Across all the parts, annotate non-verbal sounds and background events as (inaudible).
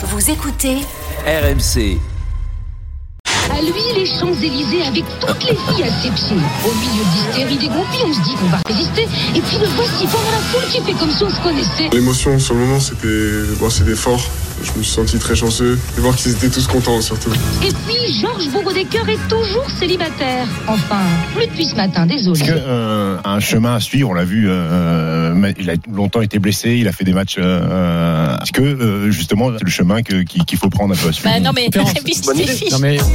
Vous écoutez RMC. À lui, les Champs-Élysées avec toutes les filles à ses pieds. Au milieu d'hystérie des groupies, on se dit qu'on va résister. Et puis le voici pendant la foule qui fait comme si on se connaissait. L'émotion sur le moment, c'était bon, c'était fort. Je me suis senti très chanceux de voir qu'ils étaient tous contents surtout. Et puis Georges Bourgodecker est toujours célibataire. Enfin, plus depuis ce matin, désolé. Parce que euh, un chemin à suivre, on l'a vu. euh, mais il a longtemps été blessé, il a fait des matchs. Euh, Est-ce que euh, justement c'est le chemin qu'il faut prendre un peu à suivre Bah non mais c'est. Non mais (laughs)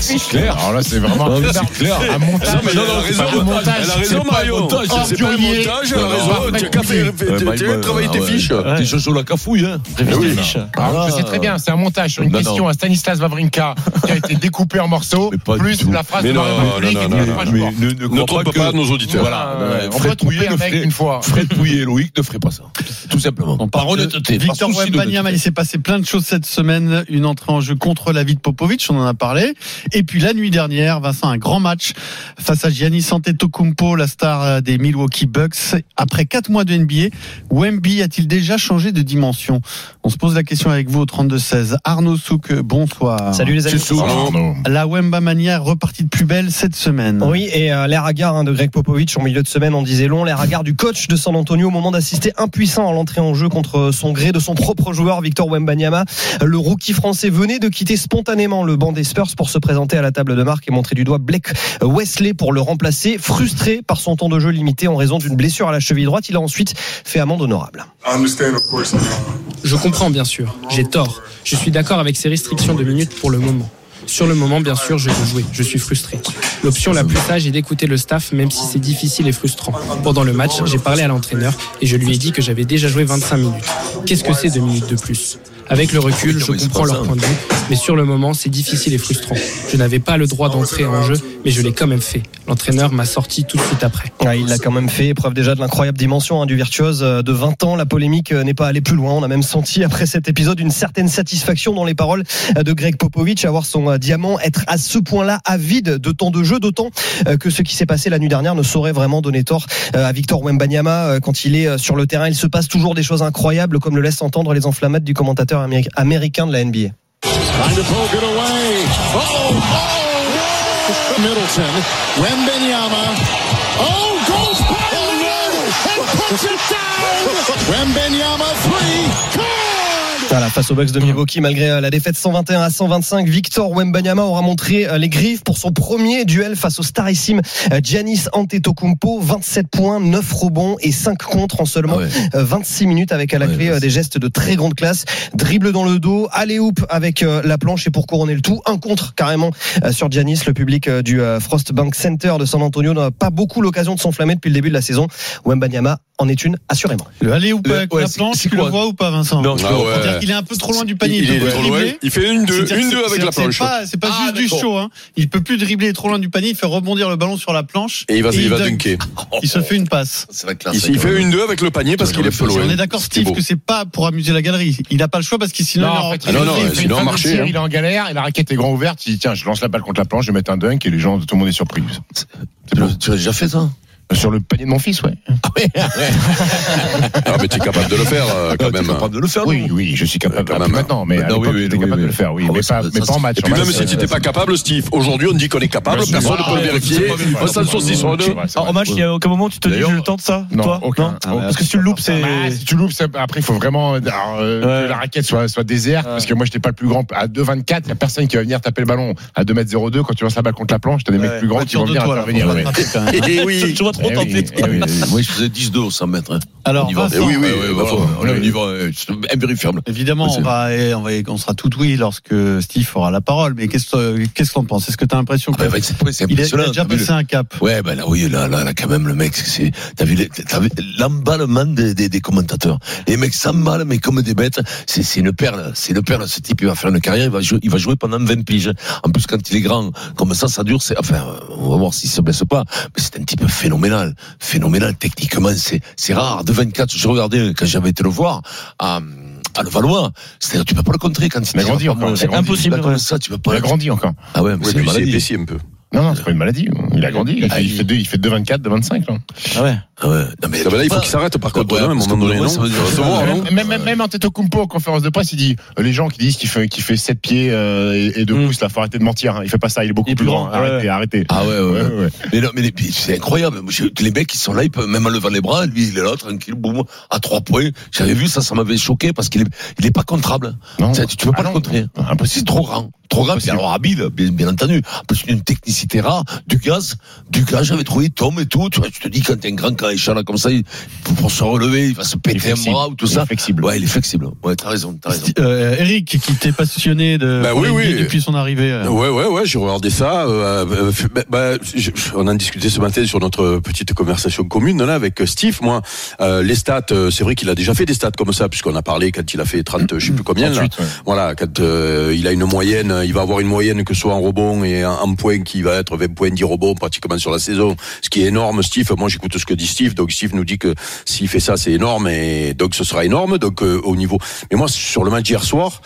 c'est clair. Alors là, c'est vraiment Non, c'est clair. un montage. Non, mais non, elle a c'est raison, pas un montage, elle a c'est raison, pas un Mario. montage, C'est c'est pas un montage, elle a Non, raison. non, Tu as Euh, bah, bah, travaillé tes fiches. T'es sur la cafouille, hein. Oui. fiche. Alors, Ah. je sais très bien, c'est un montage sur une Non, question non. à Stanislas Wawrinka qui a été découpé en morceaux, plus la phrase Mais de mais Board. ne, trompe pas, nos auditeurs. Voilà, Euh, on Fred peut Pouillet un ne mec ferait- une fois. Fred Pouillet et Loïc ne feraient pas ça. (laughs) Tout simplement. Par parle de honnêteté. Victor Wembanyama, il s'est passé plein de choses cette semaine. Une entrée en jeu contre la vie de Popovic, on en a parlé. Et puis la nuit dernière, Vincent, un grand match face à Giannis Antetokounmpo, la star euh, des Milwaukee Bucks. Après quatre mois de NBA, Wemby a-t-il déjà changé de dimension On se pose la question avec vous au 32-16. Arnaud Souk, bonsoir. Salut les amis. La Wemba Mania repartie de plus belle cette semaine. Oui, et euh, l'air hagard hein, de Greg Popovich en milieu de semaine, on disait long, l'air hagard du coach de San Antonio au moment d'assister impuissant à l'entrée en jeu contre son gré de son propre joueur Victor Wembanyama. Le rookie français venait de quitter spontanément le banc des Spurs pour se présenter à la table de marque et montrer du doigt Blake Wesley pour le remplacer. Frustré par son temps de jeu limité en raison d'une blessure à la cheville droite, il a ensuite fait amende honorable. I understand, Je comprends bien sûr, j'ai tort. Je suis d'accord avec ces restrictions de minutes pour le moment. Sur le moment, bien sûr, je veux jouer. Je suis frustré. L'option la plus sage est d'écouter le staff, même si c'est difficile et frustrant. Pendant le match, j'ai parlé à l'entraîneur et je lui ai dit que j'avais déjà joué 25 minutes. Qu'est-ce que c'est deux minutes de plus? Avec le recul, je comprends leur point de vue, mais sur le moment, c'est difficile et frustrant. Je n'avais pas le droit d'entrer en jeu, mais je l'ai quand même fait. L'entraîneur m'a sorti tout de suite après. Ah, il l'a quand même fait, preuve déjà de l'incroyable dimension hein, du virtuose euh, de 20 ans. La polémique euh, n'est pas allée plus loin. On a même senti après cet épisode une certaine satisfaction dans les paroles euh, de Greg Popovich à voir son diamant être à ce point-là avide de temps de jeu, d'autant que ce qui s'est passé la nuit dernière ne saurait vraiment donner tort à Victor Wembanyama quand il est sur le terrain. Il se passe toujours des choses incroyables comme le laissent entendre les enflammades du commentateur améri- américain de la NBA. (laughs) Voilà, face aux Bucks de Milwaukee, malgré euh, la défaite 121 à 125, Victor Wembanyama aura montré euh, les griffes pour son premier duel face au starissime euh, Giannis Antetokounmpo. 27 points, 9 rebonds et 5 contre en seulement Ah ouais. euh, 26 minutes avec à la Ouais, clé ouais, des gestes de très grande classe. Dribble dans le dos, alley hoop avec la planche et pour couronner le tout, un contre carrément sur Giannis. Le public du Frostbank Center de San Antonio n'a pas beaucoup l'occasion de s'enflammer depuis le début de la saison. Wembanyama en est une assurément. Le Le- pas avec ouais, la planche, c'est tu quoi le vois ou pas, Vincent? Non, Ah qu'il est un peu trop loin du panier. Il, peut est plus trop loin. dribbler. Il fait une deux, une avec la c'est planche. pas- C'est pas Ah, juste du show. Hein. Il peut plus dribbler trop loin du panier. Il fait rebondir le ballon sur la planche. Et il va, il va dunk. dunker. (laughs) Il se fait une passe. C'est la classe. Il, il fait une deux avec le panier parce qu'il est peu loin. on est d'accord, Steve, que c'est pas pour amuser la galerie. Il n'a pas le choix parce que sinon, Non, il en aura- fait, Ah il tir, hein. Il est en galère et la raquette est grand ouverte. Il dit tiens, je lance la balle contre la planche, je vais mettre un dunk et les gens, tout le monde est surpris. Tu l'as déjà fait ça Sur le panier de mon fils, ouais. Ah, mais tu es capable de le faire euh, quand Tu es même. capable de le faire. Oui, non oui, je suis capable. Quand Plus même. maintenant, mais à Maintenant, oui, oui, capable oui. de le faire, oui. Ah Mais pas, ça- mais ça, pas en match. Et puis en même match, si euh, tu n'étais pas capable, Steve, aujourd'hui on dit qu'on est capable, personne ne peut le vérifier. On s'en saucisse sur deux. En match, il y a aucun moment où tu te dis j'ai le temps de ça Non, toi aucun. Non Parce que si tu le loupes, c'est. Bah, si tu loupes, après, il faut vraiment euh, euh, que la raquette soit, soit déserte. Parce que moi, j'étais pas le plus grand. À 2,24, il n'y a personne qui va venir taper le ballon. À 2m02, quand tu lances la balle contre la planche, t'as des mecs plus grands qui vont venir intervenir. ouais. Et oui. Tu vois trop Eh oui, eh oui, eh oui. Moi, je faisais 10-2 au 100 mètres. hein. Alors, On y va. Vincent, oui, oui, Ouais, ouais, bah, voilà. On y va, euh, invérifiable. Évidemment, on va, on va, on sera tout oui lorsque Steve aura la parole. Mais qu'est-ce que qu'est-ce que t'en penses? Est-ce que t'as l'impression Ah, que bah, il a, il a impressionnant. déjà passé un cap? Ouais, ben là, oui, là, là, là, quand même, le mec, c'est, t'as vu, l'emballement des, des, des commentateurs. Les mecs s'emballent, mais comme des bêtes. C'est, une perle. C'est une perle. Ce type, il va faire une carrière, il va jouer, il va jouer pendant 20 piges. En plus, quand il est grand, comme ça, ça dure, enfin, on va voir s'il se blesse pas. Mais c'est un type phénoménal. Phénoménal. Techniquement, c'est, c'est rare. De 24, je regardais quand j'avais été le voir, à, à Levallois. C'est-à-dire, tu peux pas le contrer quand il Il a grandi encore, mal. il a grandi. Là, comme ça, tu peux pas Il a le- grandi encore. Ah ouais, mais Oui, c'est c'est épaissi un peu. Non, non, c'est pas une maladie. Il a grandi. Il Ah, fait, il il- fait deux, il fait 2,24, 2,25. là. Ah ouais. Ah ouais. Non, mais là, il faut qu'il s'arrête par contre, Ouais, même, même, même Antetokounmpo en conférence de presse, il dit euh, les gens qui disent qu'il fait, qu'il fait 7 pieds euh, et, et 2 Mm. pouces, là, faut arrêter de mentir. hein. Il fait pas ça, il est beaucoup Il plus grand. grand, Arrêtez, ouais. arrêtez. Ah ouais, ouais. Ouais, ouais. Mais non, mais c'est incroyable. Les mecs, ils sont là, ils peuvent même en levant les bras. Lui, il est là, tranquille, boum, à trois points. J'avais vu ça, ça m'avait choqué parce qu'il est, il est pas contrable. Non. Tu, peux pas Ah le contrer. C'est trop grand. Trop grand. Alors habile, bien, bien entendu. En plus, une technicité rare, du gaz, du gaz, j'avais trouvé Tom et tout. Tu vois, te dis, quand t'es un grand caréchal là, comme ça, il, pour, se relever, il va se péter un bras ou tout Il est ça. flexible. Ouais, il est flexible. Ouais, t'as raison, t'as raison. Euh, Eric, qui t'est passionné de Bah oui, oui. Depuis son arrivée. euh. Ouais, ouais, ouais, j'ai regardé ça. euh, euh, bah, bah, je- on en discutait ce matin sur notre petite conversation commune là avec Steve. Moi, euh, les stats, c'est vrai qu'il a déjà fait des stats comme ça, puisqu'on a parlé quand il a fait 30, je sais plus combien là. 38, ouais. Voilà, quand euh, il a une moyenne, il va avoir une moyenne que ce soit en rebond et en, en points qui va être 20 points, 10 rebonds pratiquement sur la saison, ce qui est énorme. Steve, moi j'écoute ce que dit Steve, donc Steve nous dit que s'il fait ça, c'est énorme et donc ce sera énorme. Donc euh, au niveau. Mais moi sur le match d'hier soir.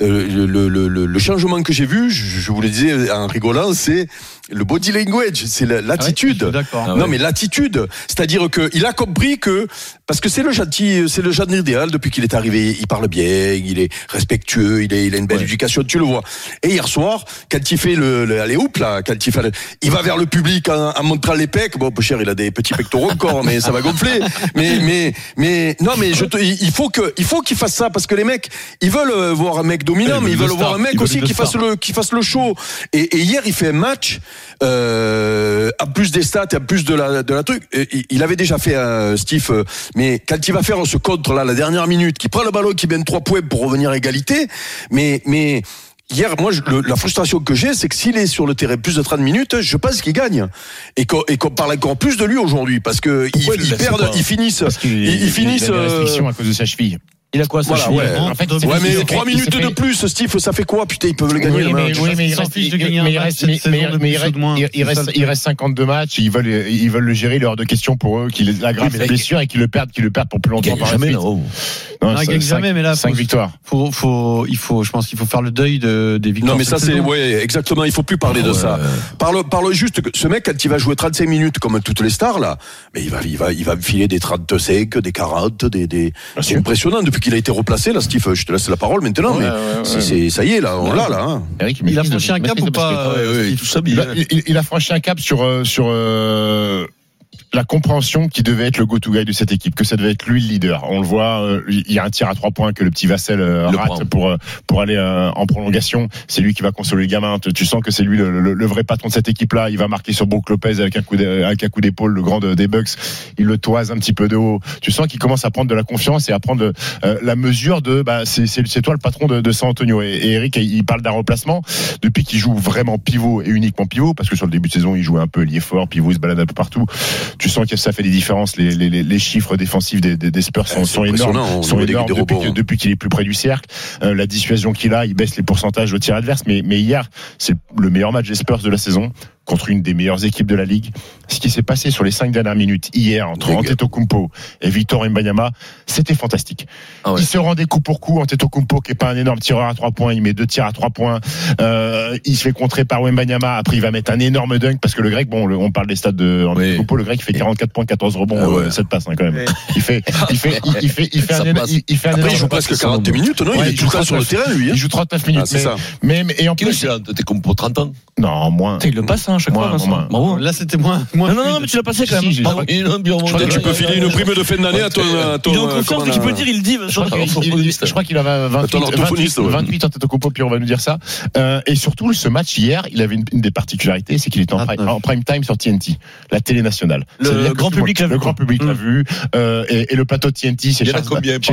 euh, le changement que j'ai vu, je, je vous le disais en rigolant, c'est le body language, c'est Ah ouais, l'attitude. D'accord. Non mais l'attitude, c'est-à-dire que il a compris que parce que c'est le gentil, c'est le genre idéal depuis qu'il est arrivé. Il parle bien, il est respectueux, il, est, il a une belle éducation, tu le vois. Et hier soir, quand il fait le, le allez hop là, quand il fait, le- il va vers le public en, en montrant les pecs. Bon, peu cher, il a des petits pectoraux encore, mais ça va gonfler. Mais mais mais non, mais je te, il faut que il faut qu'il fasse ça parce que les mecs, ils veulent euh, voir un mec dominant, Ils mais ils veulent veulent le voir un mec aussi qui fasse le qui fasse le show. Et, et hier, il fait un match. Euh, en plus des stats, et en plus de la de la truc, il- il avait déjà fait euh, Steve, euh, mais quand il va faire ce contre là, la dernière minute, qui prend le ballon, qui mène trois points pour revenir à égalité, mais mais Hier, moi, je- le- la frustration que j'ai, c'est que s'il est sur le terrain plus de 30 minutes, je pense qu'il gagne. Et qu'on qu'on parle encore plus de lui aujourd'hui, parce que Pourquoi il ils perdent, ils finissent, Parce qu'il ils, ils finissent. il a des euh, restrictions à cause de sa cheville. Il a quoi ça Voilà, ouais. En fait, Ouais, mais il s'est trois fait- il minutes s'est de plus, Steve, ça fait quoi Putain, ils peuvent le gagner. Oui, le mais, match. oui, mais il reste, de il- gagner un mais il match reste, il reste- de moins. il- il C'est ça reste, le il truc. reste 52 matchs. Ils veulent, ils veulent le gérer. Il est hors de question pour eux qu'ils aggravent Oui, là, blessure et qu'ils le perdent, qu'ils le perdent pour plus longtemps par la jamais là-haut. Non, gagne jamais, mais là, cinq faut- victoires. Faut, faut, il faut, je pense qu'il faut faire le deuil de, des victoires. Non, mais ça, c'est, ouais, exactement. Il faut plus parler de ça. Parle, parle juste que ce mec, quand il va jouer 35 minutes comme toutes les stars, là, mais il va, il va, il va me filer des 35, des 40, des, des, impressionnant. Depuis qu'il a été replacé, là, Steve, je te laisse la parole maintenant, Ouais, mais ouais, ouais, c'est, ouais. c'est- ça y est, là, on Ouais. l'a, là, hein. Eric, Il a franchi un cap ou pas euh, il a franchi un cap sur euh, sur euh, la compréhension qui devait être le go-to guy de cette équipe, que ça devait être lui le leader. On le voit, euh, il y a un tir à trois points que le petit Vassel euh, rate pour euh, pour aller en prolongation. C'est lui qui va consoler le gamin. Tu tu sens que c'est lui le, le- le vrai patron de cette équipe-là. Il va marquer sur Brook Lopez avec un coup d'épaule, le grand de- des Bucks. Il le toise un petit peu de haut. Tu sens qu'il commence à prendre de la confiance et à prendre la mesure de bah c'est toi le patron de, de San Antonio. Et, et Eric, il parle d'un remplacement depuis qu'il joue vraiment pivot et uniquement pivot, parce que sur le début de saison, il jouait un peu lié fort, pivot, il se balade un peu partout. Tu sens que ça fait des différences. Les, les, les- les chiffres défensifs des, des, des Spurs sont, c'est sont énormes, sont depuis, hein. depuis qu'il est plus près du cercle. Euh, la dissuasion qu'il a, il baisse les pourcentages au tir adverse. Mais, mais hier, c'est le meilleur match des Spurs de la saison contre une des meilleures équipes de la ligue. Ce qui s'est passé sur les cinq dernières minutes hier entre. Antetokounmpo et Victor Mbanyama, c'était fantastique. Ah ouais. Il se rendait coup pour coup. Antetokounmpo, qui est pas un énorme tireur à trois points, il met deux tirs à trois points. Euh, il se fait contrer par Wembanyama. Après, il va mettre un énorme dunk parce que le grec, bon, le- on parle des stats de Antetokounmpo, le grec, il fait 44 points, 14 rebonds, Ah ouais. euh, 7 passes hein, quand même. Il fait, il fait, il, fait, il fait un, il, il fait un Après, il joue presque 40 minutes, non? Ouais, il est il tout le joue temps sur le 39. terrain, lui. hein. Il joue 39 minutes. Ah, c'est mais, ça. mais, mais- et en plus, il a T'es comme pour 30 ans? Non, moins. Il le passe hein, à chaque Moins, fois, Vincent. moins. Bravo. Là, c'était moins, moins. Non, non, mais tu l'as passé quand même. tu peux filer une prime de fin d'année à ton, Il est en euh, confiance, tu peux dire, il dit. Je crois qu'il- avait 28, Attends, l'orthophoniste, 28, ouais. 28 Antetokounmpo, puis on va nous dire ça. Euh, et surtout, ce match hier, il avait une, des particularités, c'est qu'il était en, prime- 29. en prime time sur TNT, la télé nationale. Le grand public l'a vu, Le grand public l'a Mm. vu. Euh, et, le plateau de TNT, c'est en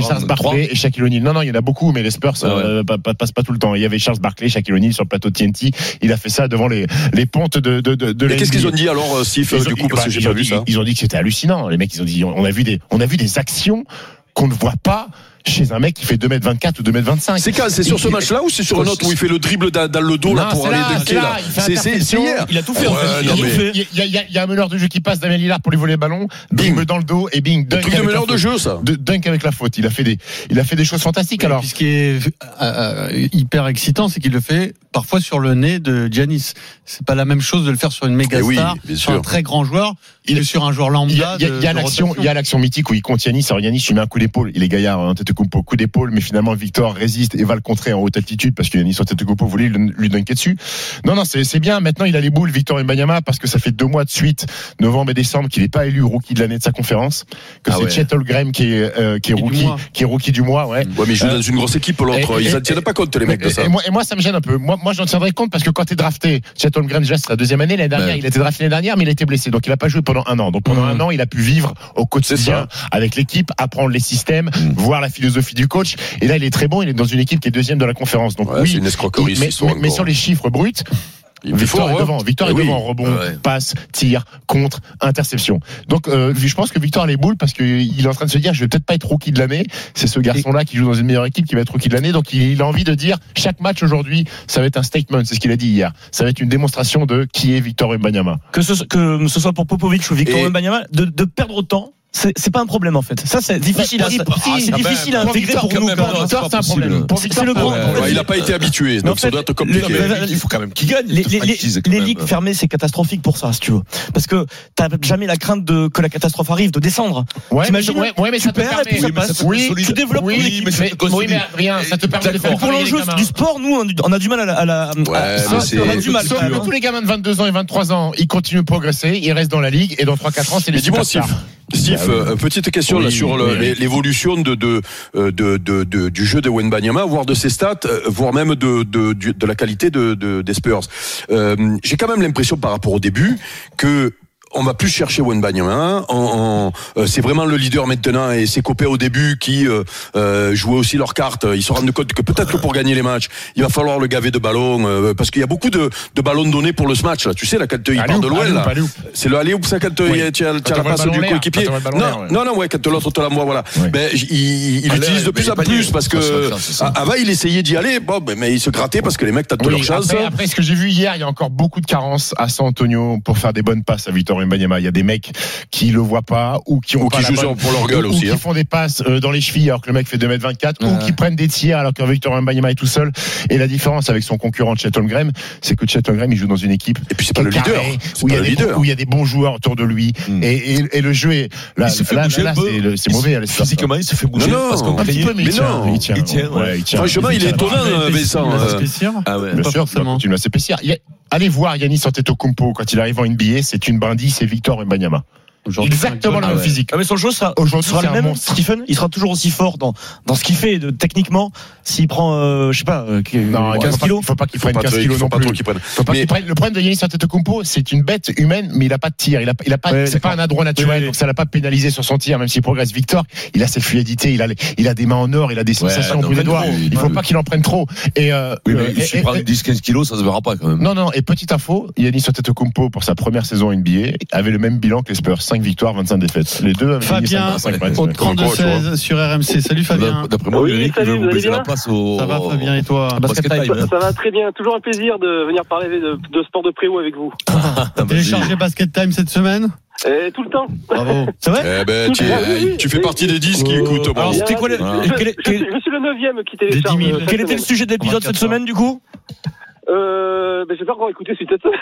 Charles, Barkley et Shaquille O'Neal. Non, non, il y en a beaucoup, mais les Spurs Ah passent pas tout le temps. Il y avait Charles Barkley, Shaquille O'Neal sur le plateau de TNT. Il a fait ça devant les, les pontes de, de, de, de Et la qu'est-ce qu'ils ont dit alors, euh, Steve, Ils ont- du coup, parce bah, que j'ai pas ont vu dit- ça. Ils ont dit que c'était hallucinant. Les mecs, ils ont dit, on a vu des, on a vu des actions qu'on ne voit pas chez un mec qui fait 2m24 ou 2m25. C'est quand C'est sur ce match-là ou c'est sur un autre où il fait le dribble dans, dans le dos là pour aller dunker là, C'est hier. Il a tout fait, en Ouais, fait. Il non, a tout mais- fait. Il y, a- un meneur de jeu qui passe Damien Lillard pour lui voler le ballon, bing dans le dos et bing dunk. Truc de meneur de jeu, ça. De- dunk avec la faute. Il a fait des, il a fait des choses fantastiques. Et Alors, puis ce qui est euh, euh, hyper excitant, c'est qu'il le fait parfois sur le nez de Giannis. C'est pas la même chose de le faire sur une méga Eh oui, star, sur un très grand joueur, Il- que sur un joueur lambda. Il y a, l'action, il y a l'action mythique où il compte Yanis. Alors Yanis, il met un coup d'épaule. Il est gaillard, hein, Antetokounmpo, coup d'épaule, mais finalement Victor résiste et va le contrer en haute altitude parce que Yanis Antetokounmpo voulait lui, lui dunker dessus. Non, non, c'est bien. Maintenant, il a les boules, Victor Mbanyama, parce que ça fait deux mois de suite, novembre et décembre, qu'il n'est pas élu rookie de l'année de sa conférence. Que Ah c'est ouais. Chet Holmgren qui est, euh, qui est Et rookie, qui est rookie du mois, ouais. Ouais, mais il joue Euh, dans une grosse équipe, l'autre. et- Ils et- en tiennent pas compte, les mecs, de et, ça. et moi, et moi, ça me gêne un peu. Moi, moi j'en tiendrai compte parce que quand t'es drafté, Chet Holmgren, déjà, c'est sa deuxième année. L'année dernière, Ouais. il a été drafté l'année dernière, mais il a été blessé. Donc, il a pas joué pendant un an. Donc, pendant un an, il a pu vivre au quotidien avec l'équipe, apprendre les systèmes, Mhm. voir la philosophie du coach. Et là, il est très bon. Il est dans une équipe qui est deuxième de la conférence. Donc, Ouais, oui. une escroquerie, il- mais, mais- sur les chiffres bruts, Il Victor est devant. Victor Eh est oui. devant. Rebond, Ouais. passe, tir, contre, interception. Donc, euh, je pense que Victor a les boules parce qu'il est en train de se dire, je vais peut-être pas être rookie de l'année. C'est ce garçon-là qui joue dans une meilleure équipe qui va être rookie de l'année. Donc, il, il a envie de dire, chaque match aujourd'hui, ça va être un statement. C'est ce qu'il a dit hier. Ça va être une démonstration de qui est Victor Mbanyama. que ce, que ce soit pour Popovic ou Victor Et- Wembanyama, de, de perdre autant, c'est c'est pas un problème en fait. Ça c'est difficile, à, si, c'est si, quand difficile à intégrer pour nous. c'est un problème. C'est le problème. Il a pas été habitué, donc ça doit être le- Il faut quand même qu'il gagne. les, ligues fermées, c'est catastrophique pour ça, si tu veux. Parce que t'as jamais la crainte de que la catastrophe arrive, de descendre. Ouais, mais Tu ça te permet. tu développes oui, mais, rien, ça te permet de faire Pour l'enjeu du sport, nous, on- a du mal à. la- on a du mal. Tous les gamins de 22 ans et 23 ans, ils continuent de progresser, ils restent dans la ligue et dans 3-4 ans, c'est les Mais dis-moi, Steve, Bah oui. euh, petite question là sur oui. l'é- l'évolution de, de, euh, de, de, de- du jeu de Wenbanyama, voire de ses stats, euh, voire même de, de, la qualité de, de, des Spurs. Euh, J'ai quand même l'impression par rapport au début que on va plus chercher Wenbanyama. En, en, euh, c'est vraiment le leader maintenant et ses copains au début qui euh, euh, jouaient aussi leurs cartes. Ils se rendent compte que peut-être que pour gagner les matchs, il va falloir le gaver de ballons euh, parce qu'il y a beaucoup de, de ballons donnés pour le match. Là. Tu sais, là, quand il part de allez-y. c'est le aller ou ça quand Oui. tu as, la on passe du coéquipier. on Non, ouais. non, non, ouais, quand l'autre te l'envoie, voilà. Oui. Ben, il, il À utilise l'air, de plus en plus parce que ah, avant il essayait d'y aller, bon, ben, mais il se grattait parce que les mecs tentent Oui, leur chance. après, après, ce que j'ai vu hier, il y a encore beaucoup de carences à San Antonio pour faire des bonnes passes à Victor Mbanyama. Il y a des mecs qui le voient pas ou qui ont Ou pas qui la jouent bonne- pour leur gueule ou, aussi, Ou hein. qui font des passes euh, dans les chevilles alors que le mec fait 2m24 ou qui prennent des tirs alors que Victor Mbanyama est tout seul. Et la différence avec son concurrent Chet Holmgren, c'est que Chet Holmgren, il joue dans une équipe Et puis c'est pas le leader. C'est où il y a des bons- leader. où il y a des bons joueurs autour de lui Mm. et, et, et le jeu est là, là, là, c'est c'est mauvais. Physiquement, il se fait bouger. Parce qu'on il tient, non. il tient, Il tient, ouais. il tient. Franchement, il est étonnant, euh, Vincent. Il va euh, s'épaissir. Ah ouais. Bien sûr, y a- Allez voir Yannis Antetokounmpo quand il arrive en NBA, c'est une brindille, c'est Victor Mbanyama. Exactement le Ah même ouais. physique. Ah, mais son jeu sera, le même. monstre. Stephen, il sera toujours aussi fort dans, dans ce qu'il fait de, techniquement. S'il prend, euh, je sais pas, euh, qui- Non, il 15 faut pas- kilos. il faut pas qu'il faut prenne pas 15 trop- kilos faut non plus. trop qu'il prenne. Faut pas Mais- qu'il prenne- Le problème de Yannis Antetokounmpo, c'est une bête humaine, mais il a pas de tir. Il a, il a pas, Ouais, c'est pas un adroit naturel, Oui, oui. donc ça l'a pas pénalisé sur son tir, même s'il progresse. Victor, il a cette fluidité, il a, les- il a des mains en or, il a des sensations au bout des doigts. Il faut ouais. pas qu'il en prenne trop. Et, euh, Oui, euh, mais et- si prends et- 10-15 kilos, ça se verra pas quand même. non, non, et petite info, Yannis Antetokounmpo, pour sa première saison NBA, avait le même bilan que les Spurs. 5 victoires, 25 défaites. Les deux avaient gagné Fabien, 5 matchs. au ouais. 32-16 sur RMC. Salut Fabien. D'après moi, Oui, salut, vous vous allez bien la place au. Ça va Fabien et toi Basket Basket time. Ça, ça va très bien, toujours un plaisir de venir parler de, de sport de préau avec vous. (laughs) hein. Téléchargé Basket Time cette semaine Et tout le temps. Bravo. C'est vrai? Eh ben, tu, Ah, oui, oui. tu fais partie des 10 qui Euh, écoutent. alors, bon. c'était quoi le- je, Ah. je- quel suis, je suis le neuvième qui télécharge. 10 000. cette Quel était le sujet de l'épisode cette 24 semaine, du coup? Euh, ben, j'ai pas encore écouté de cette semaine.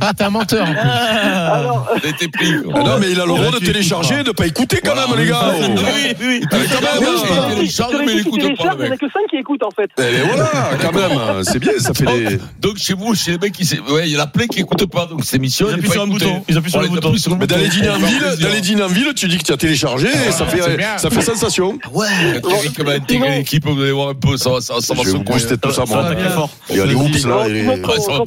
Ah, t'es un menteur. en plus. Alors, été pris. Ah non, mais il a le droit de télécharger et de pas écouter quand Voilà, même, les oui, gars. ça. Oui, oui. Ah, mais quand même, oui, hein, il télécharge, mais écoute pas, il n'y en a que 5 qui écoutent en fait. Eh ben voilà, quand même, c'est bien, ça fait des. (laughs) Donc chez vous, chez les mecs, qui s'est- ouais, il y en a plein qui écoutent pas. Donc cette émission, Ils elle est appuient pas sur un écoutée. bouton. Ils appuient sur On le les bouton. appuie sur le Mais dans les bouton. dîners en Ça fait ville, plaisir. dans les dîners en ville, tu dis que tu as téléchargé et ça fait, ça fait sensation. Ouais, Eric va intégrer l'équipe, vous allez voir un peu, ça va, ça, ça va se vous booster tout ça, Ça moi. Il y a les oups là. Concernant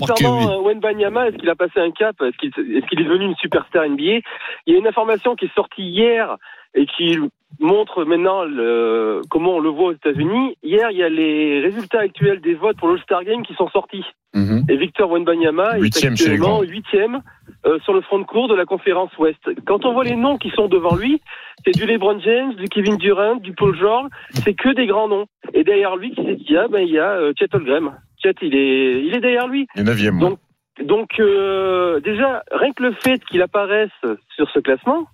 est-ce qu'il a passé un cap? Est-ce qu'il est-ce qu'il est devenu une superstar NBA Il y a une information qui est sortie hier et qui montre maintenant le, comment on le voit aux États-Unis. Hier, il y a les résultats actuels des votes pour l'All-Star Game qui sont sortis. Mhm. Et Victor Wembanyama est Huitième actuellement huitième euh, sur le front de cours de la conférence Ouest. Quand on voit les noms qui sont devant lui, c'est du LeBron James, du Kevin Durant, du Paul George, c'est que des grands noms. Et derrière lui, qui c'est qu'il y a Ben il y a euh, Chet Holmgren. Chet, il est, il est derrière lui. Le 9 Donc, donc euh, déjà, rien que le fait qu'il apparaisse sur ce classement,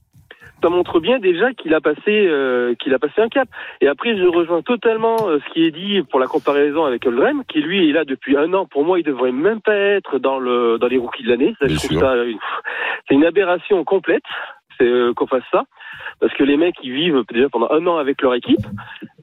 ça montre bien déjà qu'il a passé euh, qu'il a passé un cap. Et après, je rejoins totalement euh, ce qui est dit pour la comparaison avec Holmgren, qui lui est là depuis un an. Pour moi, il devrait même pas être dans le dans les rookies de l'année. Une- c'est une aberration complète. C'est euh, qu'on fasse ça, parce que les mecs ils vivent déjà pendant un an avec leur équipe.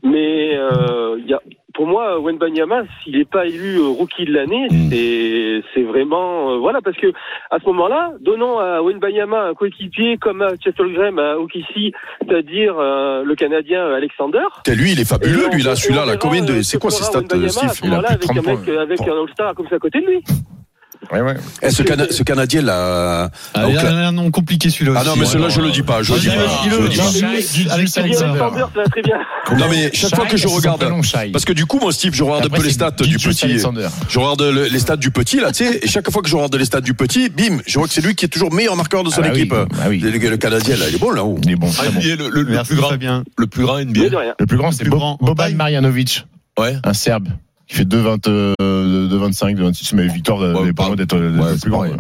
Mais euh, il y a, pour moi, Wenbanyama, s'il n'est pas élu euh, rookie de l'année, Mm. c'est c'est vraiment euh, voilà parce que à ce moment-là, donnons à Wenbanyama un coéquipier comme à Chetolgrem à OKC, c'est-à-dire le Canadien Alexander. T'es, Lui, il est fabuleux, Et lui, là, celui-là, et verra, Combien de, c'est ce quoi ses stats, Steve? Il a plus de avec 30 un mec, points. avec un All-Star comme ça à côté de lui. Ouais, ouais. Eh, ce, Cana- ce Canadien, là. Ah, il y a un nom compliqué celui-là Ah non, mais celui-là, je le dis pas. Je le dis pas. Non, mais chaque fois que je regarde. Parce que du coup, moi, Steve, je regarde un peu les stats du petit. Je regarde le- les stats du petit, là, tu sais, et chaque fois que je regarde les stats du petit, bim, je vois que c'est lui qui est toujours meilleur marqueur de son Ah bah oui, équipe. bah oui. Le, Canadien, là, il est bon, là haut Il est bon. le, plus grand, le plus grand NBA. Le plus grand, c'est Boban. Marjanovic, Ouais. un Serbe qui fait 2,20, euh, 2,25, 2,26, mais victoire, Ouais, n'est pas pas- loin d'être ouais, le plus grand. ouais.